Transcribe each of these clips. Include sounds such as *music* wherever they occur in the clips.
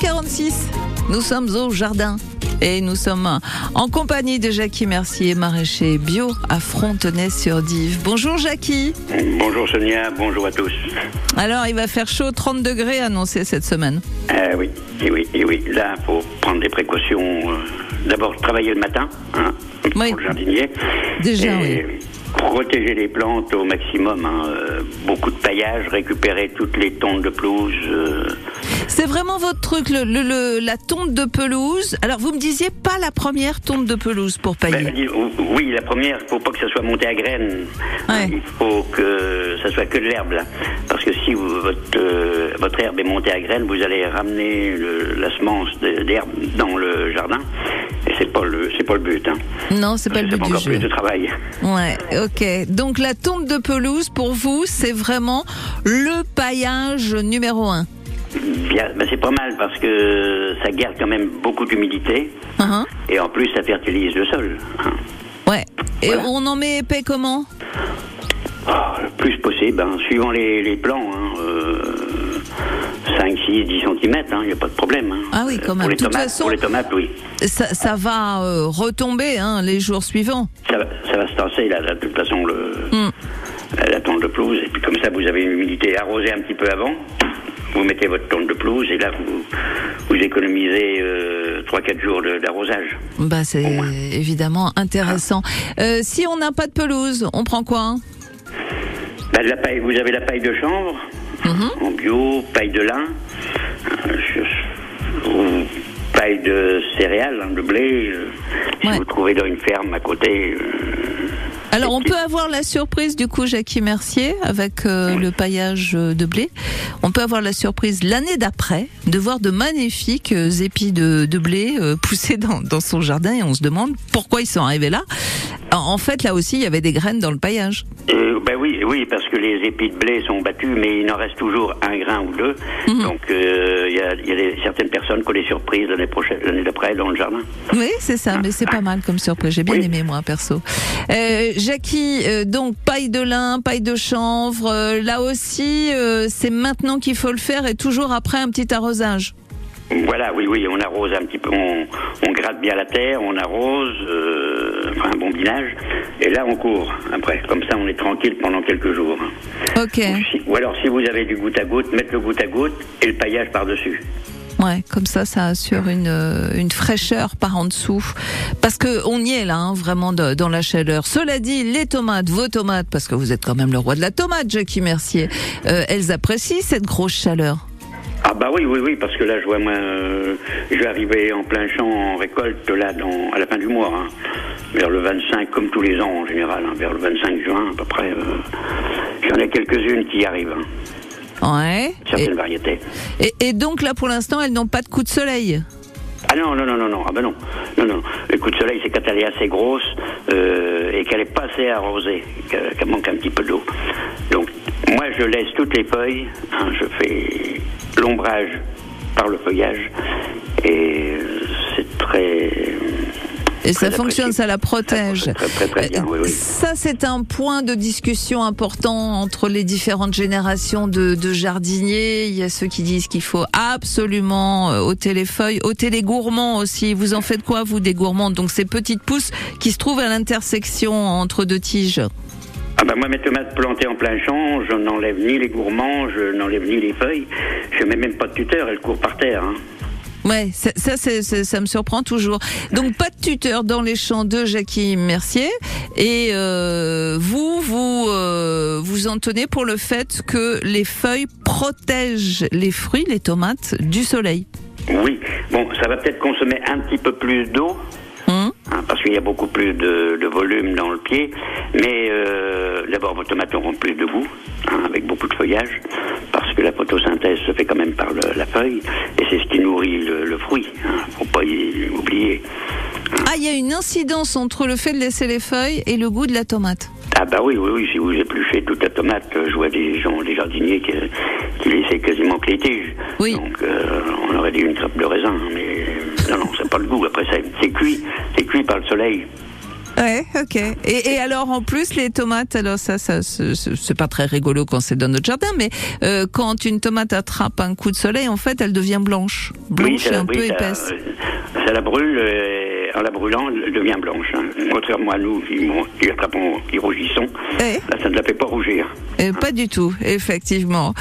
8h46. Nous sommes au jardin. Et nous sommes en compagnie de Jackie Mercier, maraîcher bio à Frontenay-sur-Dive. Bonjour Jackie. Bonjour Sonia, bonjour à tous. Alors, il va faire chaud, 30 degrés annoncé cette semaine. Euh, oui, et oui, et oui. Là, faut prendre des précautions. euh, D'abord, travailler le matin, hein, Oui. pour le jardinier. Déjà, et Protéger les plantes au maximum. hein, euh, beaucoup de paillage, récupérer toutes les tontes de pelouse. euh, C'est vraiment votre truc, le, le- le- la tonte de pelouse. Alors, vous me disiez pas la première tonte de pelouse pour pailler. ben, oui, la première, faut pas que ça soit monté à graines. Ouais. Il faut que ça soit que de l'herbe, là. Parce que si vous- votre, euh, votre herbe est montée à graines, vous allez ramener le- la semence d'herbe dans le jardin. Et c'est pas le, c'est pas le but. Hein. non, c'est pas le but du encore jeu. plus de travail. Ouais, ok. Donc, la tonte de pelouse, pour vous, c'est vraiment le paillage numéro un. Bien, ben c'est pas mal parce que ça garde quand même beaucoup d'humidité Hein, et en plus ça fertilise le sol. Ouais. Et Voilà. on en met épais comment? Ah, le plus possible, hein, suivant les, les plans. Hein, euh, 5, 6, 10 cm, il n'y a pas de problème. hein. Ah oui, quand même. Pour les, tomates, façon- pour les tomates, oui. ça, ça va euh, retomber hein, les jours suivants. Ça, va- ça va se tasser, là, là, de toute façon, le, Hmm. la, la tonte de pelouse. Et puis comme ça, vous avez une humidité arrosée un petit peu avant. Vous mettez votre tonte de pelouse et là, vous, vous économisez 3-4 jours de- d'arrosage. Bah, c'est évidemment intéressant. Euh, si on n'a pas de pelouse, on prend quoi hein? Ben, de la paille, vous avez la paille de chanvre, Mhm. en bio, paille de lin, euh, paille de céréales, hein, de blé. euh, si Ouais. vous trouvez dans une ferme à côté. Alors, on peut avoir la surprise du coup, Jackie Mercier, avec euh, le paillage euh, de blé. On peut avoir la surprise l'année d'après de voir de magnifiques euh, épis de, de blé euh, pousser dans, dans son jardin et on se demande pourquoi ils sont arrivés là. En en fait, là aussi, il y avait des graines dans le paillage. euh, ben oui, oui, parce que les épis de blé sont battus, mais il en reste toujours un grain ou deux. Mhm. Donc euh, il y a, il y a des- certaines personnes qui ont des surprises l'année prochaine, l'année d'après dans le jardin. Oui, c'est ça, mais c'est pas mal comme surprise. J'ai bien Oui. aimé, moi, perso. Euh, Jackie, euh, donc, paille de lin, paille de chanvre, là aussi, c'est maintenant qu'il faut le faire et toujours après un petit arrosage. Voilà, oui, oui, on arrose un petit peu, on, on gratte bien la terre, on arrose, euh, enfin un bon binage, et là on court après. Comme ça, on est tranquille pendant quelques jours. Ok. Si- ou alors, si vous avez du goutte à goutte, mettre le goutte à goutte et le paillage par-dessus. Ouais, comme ça, ça assure une, euh, une fraîcheur par en dessous. Parce que on y est là, hein, vraiment de- dans la chaleur. Cela dit, les tomates, vos tomates, parce que vous êtes quand même le roi de la tomate, Jackie Mercier, euh, elles apprécient cette grosse chaleur. Ah bah oui, oui, oui, parce que là, je vois, moi, euh, je vais arriver en plein champ en récolte, là, dans, à la fin du mois, hein, vers le 25, comme tous les ans en général, hein, vers le 25 juin, à peu près. euh, J'en ai quelques-unes qui arrivent, hein, Ouais. certaines variétés. Et, donc là, pour l'instant, elles n'ont pas de coup de soleil. Ah non, non, non, non, non, ah ben non, non, non. Le coup de soleil, c'est quand elle est assez grosse euh, et qu'elle est pas assez arrosée, qu'elle qu'elle manque un petit peu d'eau. Donc, moi, je laisse toutes les feuilles, hein, je fais l'ombrage par le feuillage et euh, c'est très... Et ça fonctionne, ça la protège. Très, très, très, très bien, oui, oui. Ça, c'est un point de discussion important entre les différentes générations de, de jardiniers. Il y a ceux qui disent qu'il faut absolument euh, ôter les feuilles, ôter les gourmands aussi. Vous en faites quoi, vous, des gourmands Donc, ces petites pousses qui se trouvent à l'intersection entre deux tiges. Ah ben moi, mes tomates plantées en plein champ, je n'enlève ni les gourmands, je n'enlève ni les feuilles. Je mets même pas de tuteur, elles courent par terre. Hein. Ouais, ça, ça, me surprend toujours. Donc pas de tuteur dans les champs de Jackie Mercier. Et euh, vous, vous, euh, vous en tenez pour le fait que les feuilles protègent les fruits, les tomates, du soleil. Oui, bon, ça va peut-être consommer un petit peu plus d'eau, Hum hein, parce qu'il y a beaucoup plus de, de volume dans le pied. Mais euh, d'abord, vos tomates auront plus de goût, hein, avec beaucoup de feuillage, la photosynthèse se fait quand même par le- la feuille, et c'est ce qui nourrit le, le fruit. Hein, faut pas y oublier. ah, il y a une incidence entre le fait de laisser les feuilles et le goût de la tomate. Ah bah oui, oui, oui, si vous épluchez toute la tomate, euh, je vois des gens, des jardiniers qui, qui laissaient quasiment que les tiges. Oui. Donc euh, on aurait dit une grappe de raisin, mais euh, non, non, c'est pas le goût. Après, ça- c'est cuit, c'est cuit par le soleil. Ouais, ok. Et, et, alors en plus les tomates, alors ça, ça c'est pas très rigolo quand c'est dans notre jardin, mais euh, quand une tomate attrape un coup de soleil, en fait, elle devient blanche, blanche et un peu épaisse. Ça la brûle. Et en la brûlant, elle devient blanche. Hein. Contrairement à nous qui, qui attrapons, qui rougissons, eh là, ça ne la fait pas rougir. Et pas du tout, effectivement.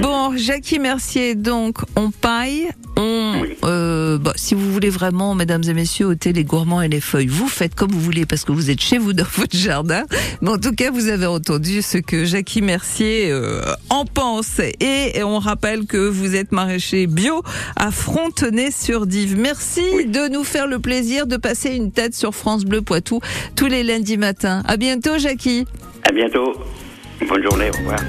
Bon, Jackie Mercier, donc, on paille, on, euh, bah, si vous voulez vraiment, mesdames et messieurs, ôter les gourmands et les feuilles, vous faites comme vous voulez parce que vous êtes chez vous dans *laughs* votre jardin. Mais en tout cas, vous avez entendu ce que Jackie Mercier euh, en pense. Et, on rappelle que vous êtes maraîcher bio à Frontenay-sur-Dive. Merci de nous faire le plaisir de passer une tête sur France Bleu Poitou tous les lundis matins. À bientôt, Jackie. À bientôt. Bonne journée. Au revoir.